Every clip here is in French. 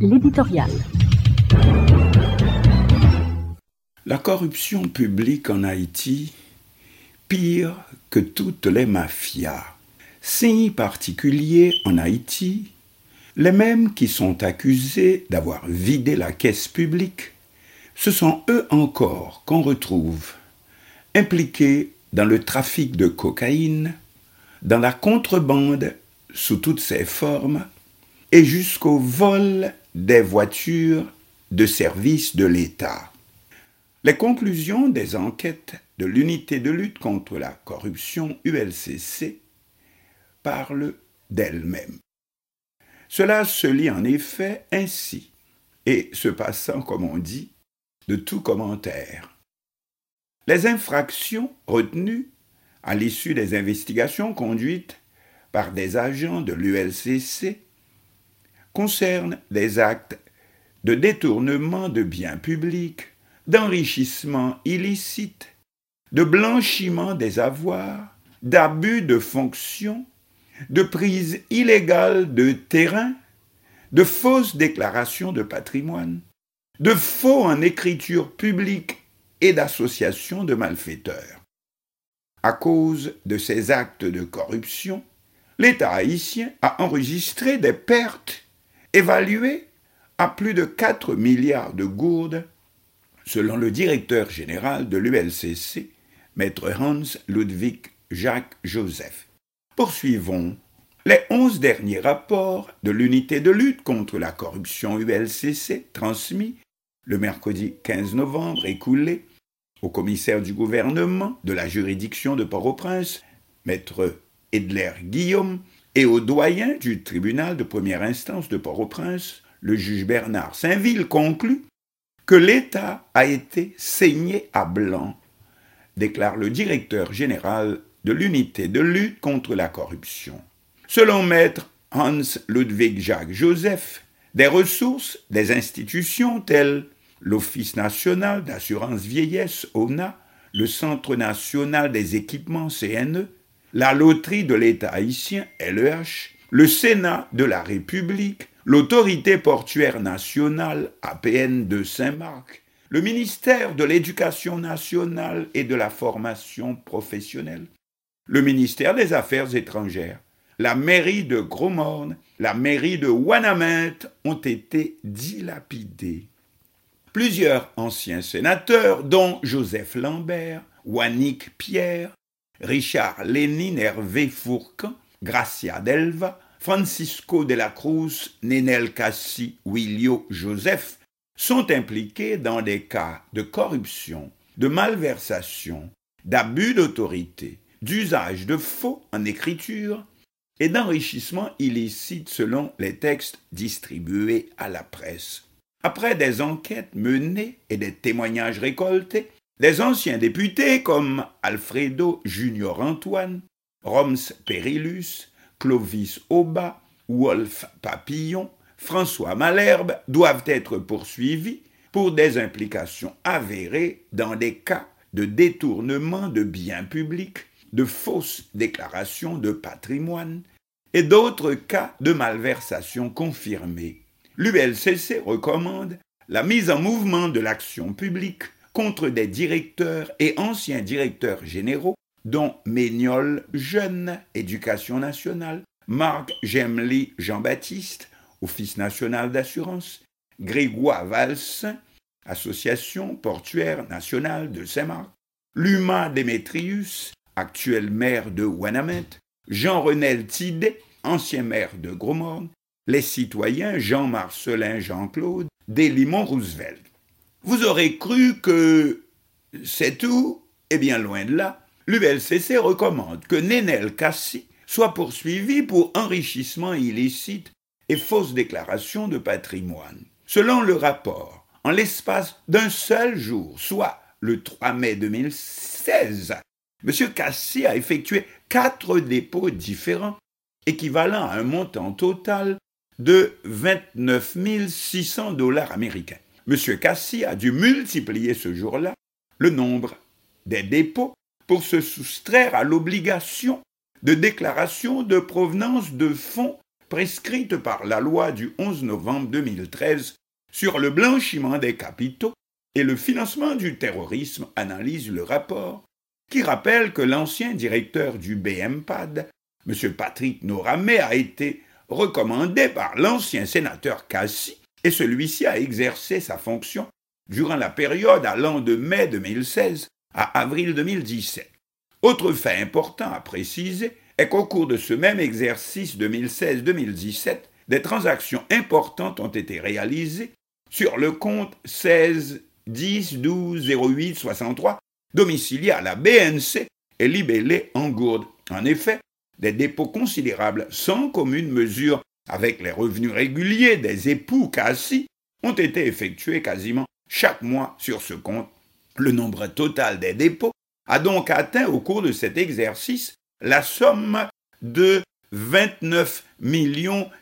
L'éditorial. La corruption publique en Haïti, pire que toutes les mafias. Signe particulier en Haïti, les mêmes qui sont accusés d'avoir vidé la caisse publique, ce sont eux encore qu'on retrouve impliqués dans le trafic de cocaïne, dans la contrebande sous toutes ses formes, et jusqu'au vol des voitures de service de l'État. Les conclusions des enquêtes de l'unité de lutte contre la corruption ULCC parlent d'elles-mêmes. Cela se lit en effet ainsi, et se passant, comme on dit, de tout commentaire. Les infractions retenues à l'issue des investigations conduites par des agents de l'ULCC concernent des actes de détournement de biens publics, d'enrichissement illicite, de blanchiment des avoirs, d'abus de fonction, de prise illégale de terrain, de fausses déclarations de patrimoine, de faux en écriture publique et d'associations de malfaiteurs. À cause de ces actes de corruption, l'État haïtien a enregistré des pertes évaluées à plus de 4 milliards de gourdes, selon le directeur général de l'ULCC, maître Hans Ludwig Jacques Joseph. Poursuivons. Les onze derniers rapports de l'unité de lutte contre la corruption ULCC transmis le mercredi 15 novembre écoulé au commissaire du gouvernement de la juridiction de Port-au-Prince, maître Edler Guillaume, et au doyen du tribunal de première instance de Port-au-Prince, le juge Bernard Saint-Ville, conclut que l'État a été saigné à blanc, déclare le directeur général de l'unité de lutte contre la corruption. Selon maître Hans Ludwig Jacques Joseph, des ressources des institutions telles l'Office national d'assurance vieillesse, ONA, le Centre national des équipements, CNE, la loterie de l'État haïtien, LEH, le Sénat de la République, l'Autorité portuaire nationale, APN de Saint-Marc, le ministère de l'Éducation nationale et de la formation professionnelle, le ministère des Affaires étrangères, la mairie de Gros-Morne, la mairie de Wanamet ont été dilapidés. Plusieurs anciens sénateurs, dont Joseph Lambert, Wannick Pierre, Richard Lénine Hervé Fourcan, Gracia Delva, Francisco de la Cruz, Nenel Cassi, Willio Joseph, sont impliqués dans des cas de corruption, de malversation, d'abus d'autorité, d'usage de faux en écriture et d'enrichissement illicite selon les textes distribués à la presse. Après des enquêtes menées et des témoignages récoltés, des anciens députés comme Alfredo Junior Antoine, Roms Perillus, Clovis Auba, Wolf Papillon, François Malherbe doivent être poursuivis pour des implications avérées dans des cas de détournement de biens publics, de fausses déclarations de patrimoine et d'autres cas de malversation confirmés l'ULCC recommande la mise en mouvement de l'action publique contre des directeurs et anciens directeurs généraux, dont Méniol Jeune, Éducation nationale, Marc Gemly Jean-Baptiste, Office national d'assurance, Grégoire Valsin, Association portuaire nationale de Saint-Marc, Luma Démétrius, actuel maire de Wanamet, Jean-Renel Tidé, ancien maire de Grosmorne, les citoyens Jean-Marcelin Jean-Claude Delimont Roosevelt. Vous aurez cru que c'est tout Eh bien, loin de là, l'ULCC recommande que Nenel Cassi soit poursuivi pour enrichissement illicite et fausse déclaration de patrimoine. Selon le rapport, en l'espace d'un seul jour, soit le 3 mai 2016, M. Cassi a effectué quatre dépôts différents, équivalent à un montant total de 29 600 dollars américains. M. Cassi a dû multiplier ce jour-là le nombre des dépôts pour se soustraire à l'obligation de déclaration de provenance de fonds prescrite par la loi du 11 novembre 2013 sur le blanchiment des capitaux et le financement du terrorisme, analyse le rapport, qui rappelle que l'ancien directeur du BMPAD, M. Patrick Noramé, a été recommandé par l'ancien sénateur Cassi et celui-ci a exercé sa fonction durant la période allant de mai 2016 à avril 2017. Autre fait important à préciser est qu'au cours de ce même exercice 2016-2017, des transactions importantes ont été réalisées sur le compte 16 10 12 08 63 domicilié à la BNC et libellé en gourde. En effet, des dépôts considérables sans commune mesure avec les revenus réguliers des époux Cassi ont été effectués quasiment chaque mois sur ce compte. Le nombre total des dépôts a donc atteint au cours de cet exercice la somme de 29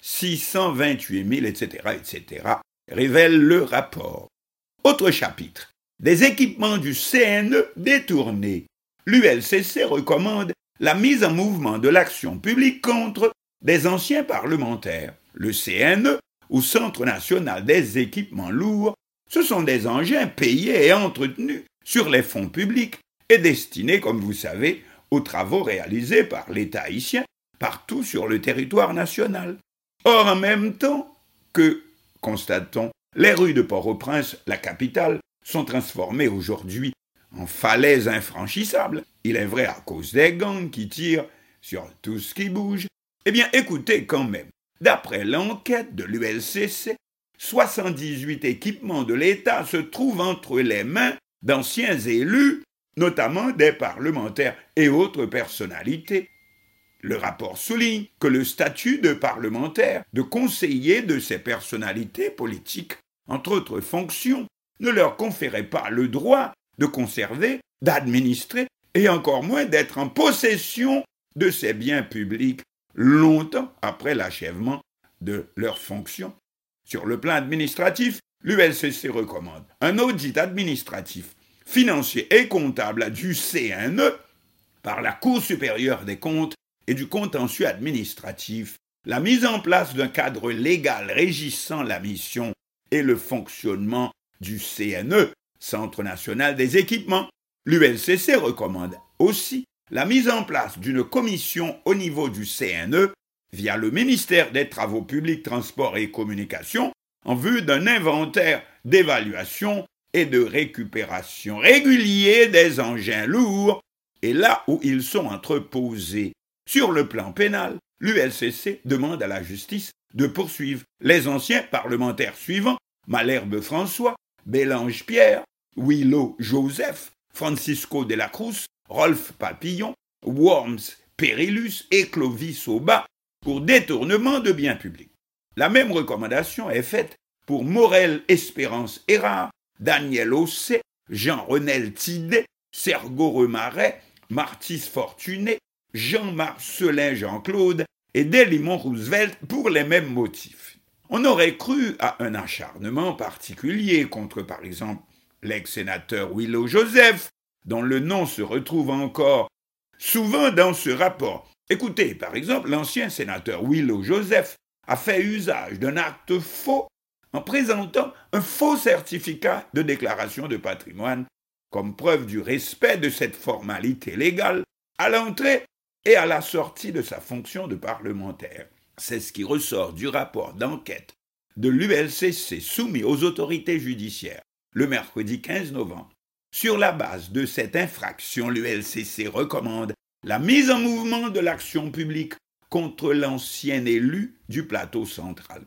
628 000, etc., etc., révèle le rapport. Autre chapitre. Des équipements du CNE détournés. L'ULCC recommande la mise en mouvement de l'action publique contre des anciens parlementaires. Le CNE, ou Centre national des équipements lourds, ce sont des engins payés et entretenus sur les fonds publics et destinés, comme vous savez, aux travaux réalisés par l'État haïtien partout sur le territoire national. Or, en même temps que, constatons, les rues de Port-au-Prince, la capitale, sont transformées aujourd'hui en falaises infranchissables. Il est vrai à cause des gangs qui tirent sur tout ce qui bouge. Eh bien, écoutez quand même. D'après l'enquête de l'ULCC, 78 équipements de l'État se trouvent entre les mains d'anciens élus, notamment des parlementaires et autres personnalités. Le rapport souligne que le statut de parlementaire, de conseiller de ces personnalités politiques, entre autres fonctions, ne leur conférait pas le droit de conserver, d'administrer et encore moins d'être en possession de ces biens publics longtemps après l'achèvement de leurs fonctions. Sur le plan administratif, l'ULCC recommande un audit administratif, financier et comptable du CNE par la Cour supérieure des comptes et du contentieux administratif, la mise en place d'un cadre légal régissant la mission et le fonctionnement du CNE, Centre national des équipements. L'ULCC recommande aussi la mise en place d'une commission au niveau du CNE via le ministère des Travaux publics, Transports et Communications en vue d'un inventaire d'évaluation et de récupération régulier des engins lourds et là où ils sont entreposés. Sur le plan pénal, l'ULCC demande à la justice de poursuivre les anciens parlementaires suivants Malherbe François, Bélange Pierre, Willow Joseph, Francisco de la Cruz, Rolf Papillon, Worms Perilus et Clovis Auba pour détournement de biens publics. La même recommandation est faite pour Morel Espérance Erard, Daniel Ossé, Jean-Renel Tidé, Sergo Remaret, Martis Fortuné, Jean-Marcelin Jean-Claude et Delimont Roosevelt pour les mêmes motifs. On aurait cru à un acharnement particulier contre, par exemple, l'ex-sénateur Willow Joseph, dont le nom se retrouve encore souvent dans ce rapport. Écoutez, par exemple, l'ancien sénateur Willow Joseph a fait usage d'un acte faux en présentant un faux certificat de déclaration de patrimoine comme preuve du respect de cette formalité légale à l'entrée et à la sortie de sa fonction de parlementaire. C'est ce qui ressort du rapport d'enquête de l'ULCC soumis aux autorités judiciaires le mercredi 15 novembre. Sur la base de cette infraction, l'ULCC recommande la mise en mouvement de l'action publique contre l'ancien élu du plateau central.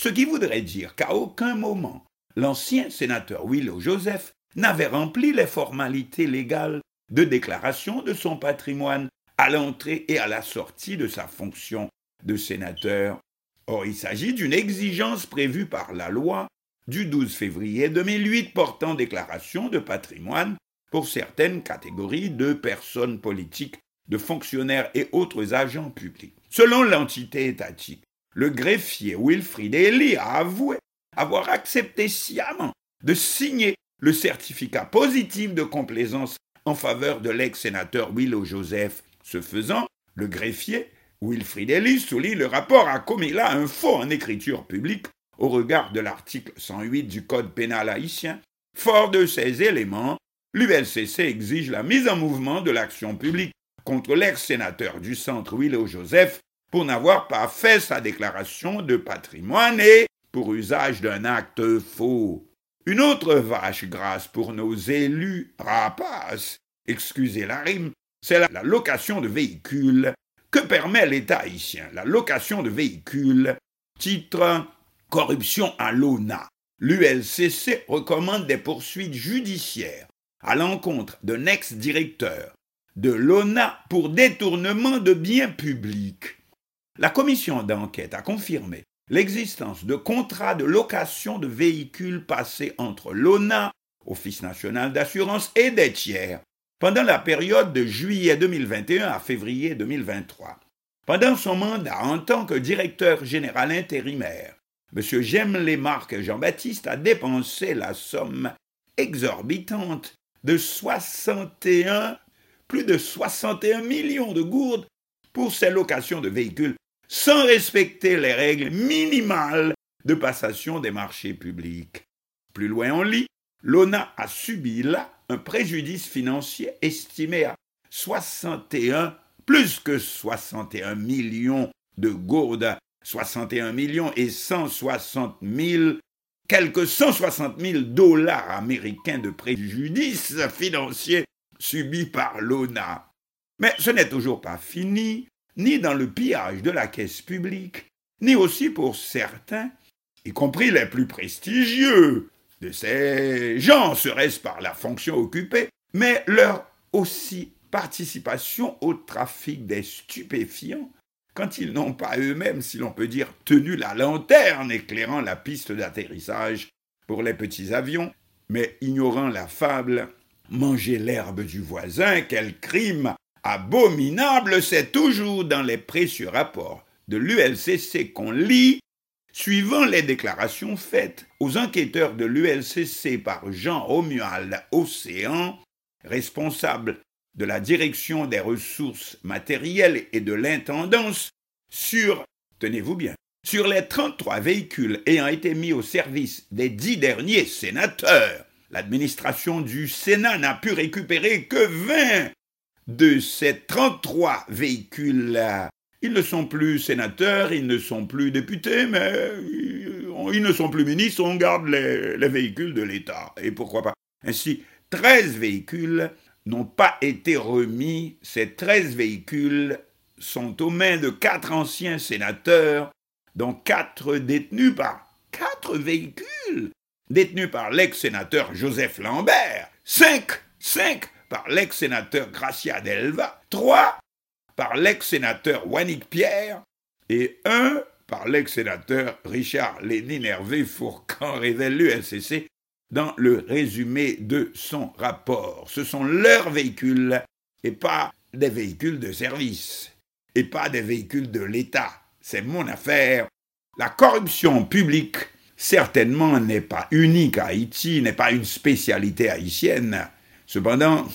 Ce qui voudrait dire qu'à aucun moment l'ancien sénateur Willow Joseph n'avait rempli les formalités légales de déclaration de son patrimoine à l'entrée et à la sortie de sa fonction de sénateur. Or, il s'agit d'une exigence prévue par la loi du 12 février 2008 portant déclaration de patrimoine pour certaines catégories de personnes politiques, de fonctionnaires et autres agents publics. Selon l'entité étatique, le greffier Wilfried Ely a avoué avoir accepté sciemment de signer le certificat positif de complaisance en faveur de l'ex-sénateur Willow Joseph. Ce faisant, le greffier Wilfried Ellis souligne le rapport a commis là un faux en écriture publique au regard de l'article 108 du Code pénal haïtien. Fort de ces éléments, l'ULCC exige la mise en mouvement de l'action publique contre l'ex-sénateur du centre Willow Joseph pour n'avoir pas fait sa déclaration de patrimoine et pour usage d'un acte faux. Une autre vache grasse pour nos élus rapaces, excusez la rime, c'est la location de véhicules que permet l'État haïtien? La location de véhicules, titre corruption à l'ONA. L'ULCC recommande des poursuites judiciaires à l'encontre d'un ex-directeur de l'ONA pour détournement de biens publics. La commission d'enquête a confirmé l'existence de contrats de location de véhicules passés entre l'ONA, Office national d'assurance, et des tiers pendant la période de juillet 2021 à février 2023. Pendant son mandat en tant que directeur général intérimaire, M. Gemles Jean-Baptiste a dépensé la somme exorbitante de 61, plus de 61 millions de gourdes pour ses locations de véhicules sans respecter les règles minimales de passation des marchés publics. Plus loin on lit, l'ONA a subi là un préjudice financier estimé à 61, plus que 61 millions de gourdes, 61 millions et 160 000, quelques 160 000 dollars américains de préjudice financier subis par l'ONA. Mais ce n'est toujours pas fini ni dans le pillage de la caisse publique, ni aussi pour certains, y compris les plus prestigieux de ces gens, serait-ce par la fonction occupée, mais leur aussi participation au trafic des stupéfiants, quand ils n'ont pas eux-mêmes, si l'on peut dire, tenu la lanterne éclairant la piste d'atterrissage pour les petits avions, mais ignorant la fable, manger l'herbe du voisin, quel crime abominable, c'est toujours dans les précieux rapports de l'ULCC qu'on lit, suivant les déclarations faites aux enquêteurs de l'ULCC par Jean Romuald Océan, responsable de la direction des ressources matérielles et de l'intendance, sur, tenez-vous bien, sur les 33 véhicules ayant été mis au service des dix derniers sénateurs. L'administration du Sénat n'a pu récupérer que 20 de ces 33 véhicules-là. Ils ne sont plus sénateurs, ils ne sont plus députés, mais ils ne sont plus ministres, on garde les, véhicules de l'État. Et pourquoi pas? Ainsi, 13 véhicules n'ont pas été remis. Ces 13 véhicules sont aux mains de quatre anciens sénateurs, dont quatre détenus par quatre véhicules, détenus par l'ex-sénateur Joseph Lambert. Cinq, cinq par l'ex-sénateur Gracia Delva, trois par l'ex-sénateur Wannick Pierre et un par l'ex-sénateur Richard Lénine Hervé Fourcan, révèle l'ULCC dans le résumé de son rapport. Ce sont leurs véhicules et pas des véhicules de service et pas des véhicules de l'État. C'est mon affaire. La corruption publique, certainement, n'est pas unique à Haïti, n'est pas une spécialité haïtienne. Cependant,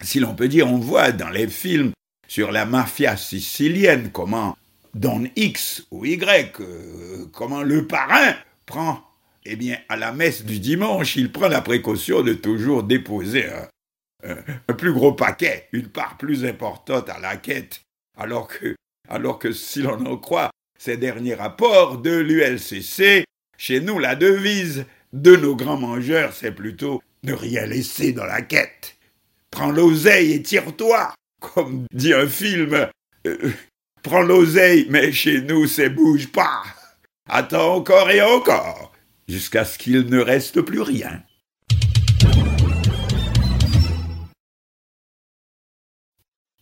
si l'on peut dire, on voit dans les films sur la mafia sicilienne comment Don X ou Y, euh, comment le parrain prend, eh bien, à la messe du dimanche, il prend la précaution de toujours déposer un, plus gros paquet, une part plus importante à la quête, alors que, si l'on en croit ces derniers rapports de l'ULCC, chez nous, la devise de nos grands mangeurs, c'est plutôt ne rien laisser dans la quête. Prends l'oseille et tire-toi, comme dit un film. Euh, prends l'oseille, mais chez nous, c'est bouge pas. Attends encore et encore, jusqu'à ce qu'il ne reste plus rien.